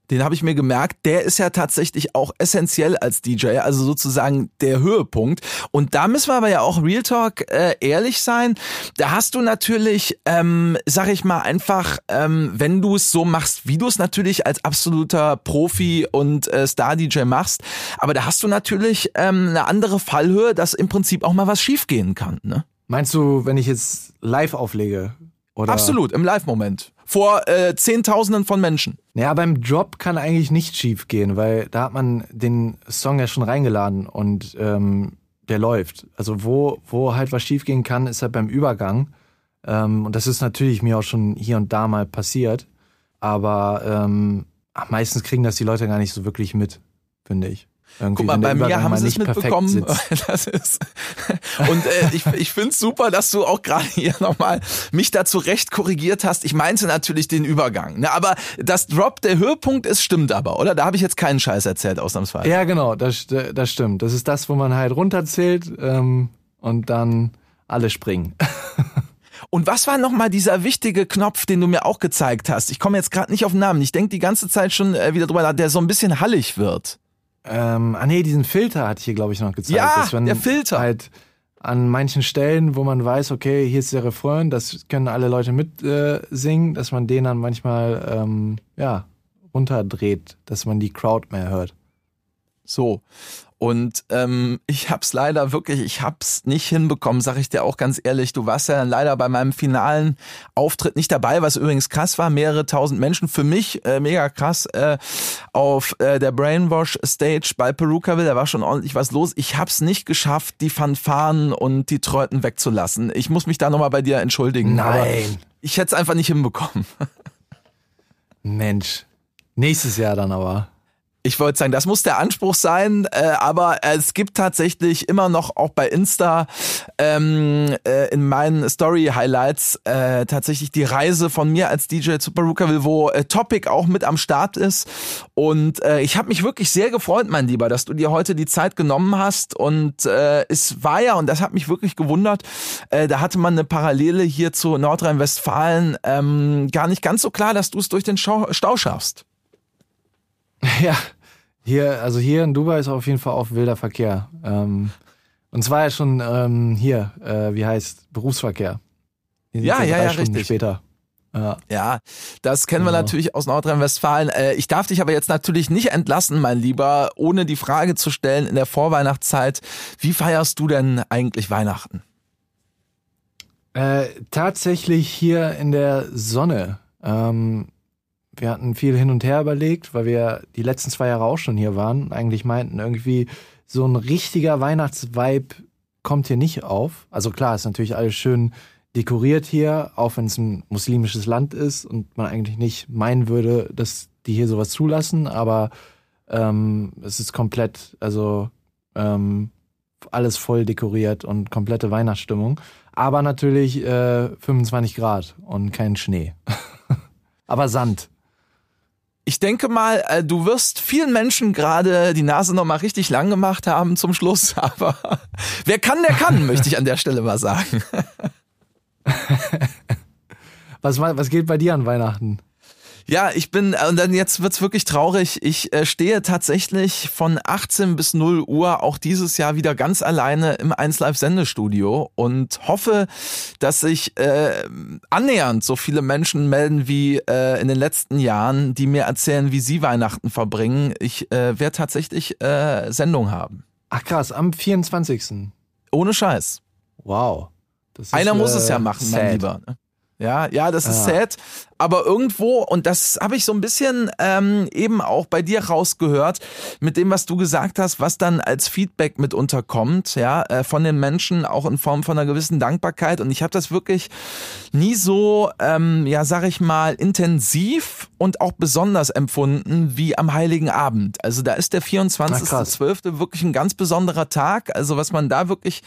den habe ich mir gemerkt, der ist ja tatsächlich auch essentiell als DJ, also sozusagen der Höhepunkt. Und da müssen wir aber ja auch Real Talk äh, ehrlich sein. Da hast du natürlich, ähm, sag ich mal, einfach, ähm, wenn du es so machst, wie du es natürlich als absoluter Profi und äh, Star-DJ machst, aber da hast du natürlich ähm, eine andere Fallhöhe, dass im Prinzip auch mal was schiefgehen kann. Ne? Meinst du, wenn ich jetzt live auflege? Oder? Absolut, im Live-Moment. Vor äh, Zehntausenden von Menschen. Ja, beim Drop kann eigentlich nicht schief gehen, weil da hat man den Song ja schon reingeladen und ähm, der läuft. Also wo, wo halt was schief gehen kann, ist halt beim Übergang. Ähm, und das ist natürlich mir auch schon hier und da mal passiert. Aber ähm, meistens kriegen das die Leute gar nicht so wirklich mit, finde ich. Irgendwie, Guck mal, bei mir haben sie es mitbekommen. [LAUGHS] Das ist [LAUGHS] und äh, ich, ich finde es super, dass du auch gerade hier nochmal mich dazu recht korrigiert hast. Ich meinte natürlich den Übergang. Ne? Aber das Drop der Höhepunkt ist, stimmt aber, oder? Da habe ich jetzt keinen Scheiß erzählt, ausnahmsweise. Ja, genau, das, das stimmt. Das ist das, wo man halt runterzählt ähm, und dann alle springen. [LAUGHS] Und was war nochmal dieser wichtige Knopf, den du mir auch gezeigt hast? Ich komme jetzt gerade nicht auf den Namen. Ich denke die ganze Zeit schon äh, wieder drüber nach, der so ein bisschen hallig wird. Ähm, ah nee, diesen Filter hatte ich hier, glaube ich, noch gezeigt. Ja, dass der Filter. Halt an manchen Stellen, wo man weiß, okay, hier ist der Refrain, das können alle Leute mitsingen, äh, singen, dass man den dann manchmal ähm, ja runterdreht, dass man die Crowd mehr hört. So. Und ähm, ich hab's leider wirklich, ich hab's nicht hinbekommen, sag ich dir auch ganz ehrlich. Du warst ja dann leider bei meinem finalen Auftritt nicht dabei, was übrigens krass war. Mehrere tausend Menschen, für mich äh, mega krass, äh, auf äh, der Brainwash Stage bei Perukaville. Da war schon ordentlich was los. Ich hab's nicht geschafft, die Fanfaren und die Tröten wegzulassen. Ich muss mich da nochmal bei dir entschuldigen. Nein. Ich hätte es einfach nicht hinbekommen. [LAUGHS] Mensch. Nächstes Jahr dann aber. Ich wollte sagen, das muss der Anspruch sein, äh, aber es gibt tatsächlich immer noch auch bei Insta ähm, äh, in meinen Story-Highlights äh, tatsächlich die Reise von mir als DJ zu Perukaville, wo äh, Topic auch mit am Start ist. Und äh, ich habe mich wirklich sehr gefreut, mein Lieber, dass du dir heute die Zeit genommen hast. Und äh, es war ja, und das hat mich wirklich gewundert, äh, da hatte man eine Parallele hier zu Nordrhein-Westfalen ähm, gar nicht ganz so klar, dass du es durch den Stau, Stau schaffst. [LAUGHS] Ja, hier, also hier in Dubai ist auf jeden Fall auch wilder Verkehr. Ähm, und zwar ja schon ähm, hier, äh, wie heißt, Berufsverkehr. Ja, so ja, ja, Stunden richtig. Später. Ja. Ja, das kennen wir Genau. natürlich aus Nordrhein-Westfalen. Äh, Ich darf dich aber jetzt natürlich nicht entlassen, mein Lieber, ohne die Frage zu stellen in der Vorweihnachtszeit, wie feierst du denn eigentlich Weihnachten? Äh, tatsächlich hier in der Sonne. Ähm, wir hatten viel hin und her überlegt, weil wir die letzten zwei Jahre auch schon hier waren und eigentlich meinten, irgendwie so ein richtiger Weihnachtsvibe kommt hier nicht auf. Also klar, ist natürlich alles schön dekoriert hier, auch wenn es ein muslimisches Land ist und man eigentlich nicht meinen würde, dass die hier sowas zulassen, aber ähm, es ist komplett, also ähm, alles voll dekoriert und komplette Weihnachtsstimmung. Aber natürlich äh, 25 Grad und kein Schnee. [LAUGHS] aber Sand. Ich denke mal, äh, du wirst vielen Menschen gerade die Nase noch mal richtig lang gemacht haben zum Schluss, [LAUGHS] aber wer kann, der kann, möchte ich an der Stelle mal sagen. [LAUGHS] Was, was geht bei dir an Weihnachten? Ja, ich bin, äh, und dann jetzt wird's wirklich traurig. Ich äh, stehe tatsächlich von 18 bis 0 Uhr auch dieses Jahr wieder ganz alleine im 1 Live Sendestudio und hoffe, dass sich äh, annähernd so viele Menschen melden wie äh, in den letzten Jahren, die mir erzählen, wie sie Weihnachten verbringen. Ich äh, werde tatsächlich äh, Sendung haben. Ach krass, am 24. Ohne Scheiß. Wow. Ist, Einer muss es äh, ja machen, sad. mein Lieber. Ja, ja, das ist Ja. sad. Aber irgendwo, und das habe ich so ein bisschen ähm, eben auch bei dir rausgehört, mit dem, was du gesagt hast, was dann als Feedback mit unterkommt, ja, äh, von den Menschen, auch in Form von einer gewissen Dankbarkeit. Und ich habe das wirklich nie so, ähm, ja, sag ich mal, intensiv und auch besonders empfunden wie am Heiligen Abend. Also da ist der Na, krass. 24.12. wirklich ein ganz besonderer Tag. Also was man da wirklich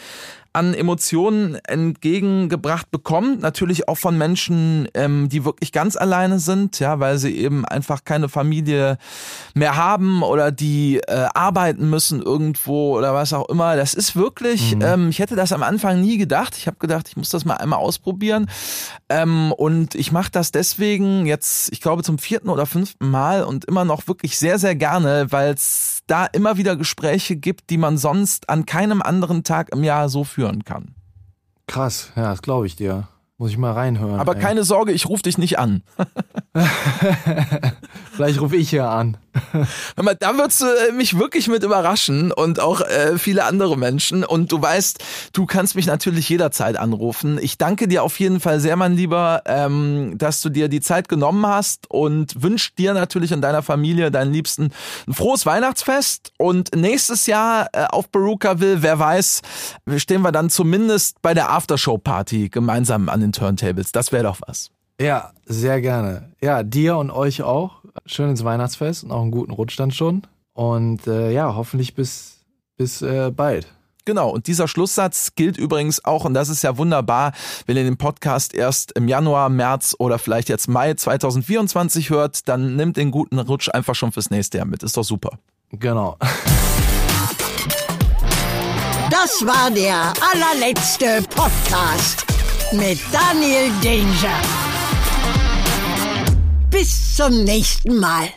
an Emotionen entgegengebracht bekommt, natürlich auch von Menschen, ähm, die wirklich ganz alleine sind, ja, weil sie eben einfach keine Familie mehr haben oder die äh, arbeiten müssen irgendwo oder was auch immer. Das ist wirklich, ähm, ich hätte das am Anfang nie gedacht. Ich habe gedacht, ich muss das mal einmal ausprobieren. Ähm, und ich mache das deswegen jetzt, ich glaube, zum vierten oder fünften Mal und immer noch wirklich sehr, sehr gerne, weil es da immer wieder Gespräche gibt, die man sonst an keinem anderen Tag im Jahr so führen kann. Krass, ja, das glaube ich dir. Muss ich mal reinhören. Aber ey. keine Sorge, ich rufe dich nicht an. [LAUGHS] Vielleicht rufe ich hier an. Mal, da würdest du äh, mich wirklich mit überraschen und auch äh, viele andere Menschen. Und du weißt, du kannst mich natürlich jederzeit anrufen. Ich danke dir auf jeden Fall sehr, mein Lieber, ähm, dass du dir die Zeit genommen hast und wünsche dir natürlich und deiner Familie, deinen Liebsten, ein frohes Weihnachtsfest. Und nächstes Jahr äh, auf Perukaville, wer weiß, stehen wir dann zumindest bei der Aftershow-Party gemeinsam an den Turntables. Das wäre doch was. Ja, sehr gerne. Ja, dir und euch auch. Schön ins Weihnachtsfest und auch einen guten Rutsch dann schon. Und äh, ja, hoffentlich bis, bis äh, bald. Genau, und dieser Schlusssatz gilt übrigens auch, und das ist ja wunderbar, wenn ihr den Podcast erst im Januar, März oder vielleicht jetzt Mai 2024 hört, dann nimmt den guten Rutsch einfach schon fürs nächste Jahr mit. Ist doch super. Genau. Das war der allerletzte Podcast mit Daniel Danger. Bis zum nächsten Mal.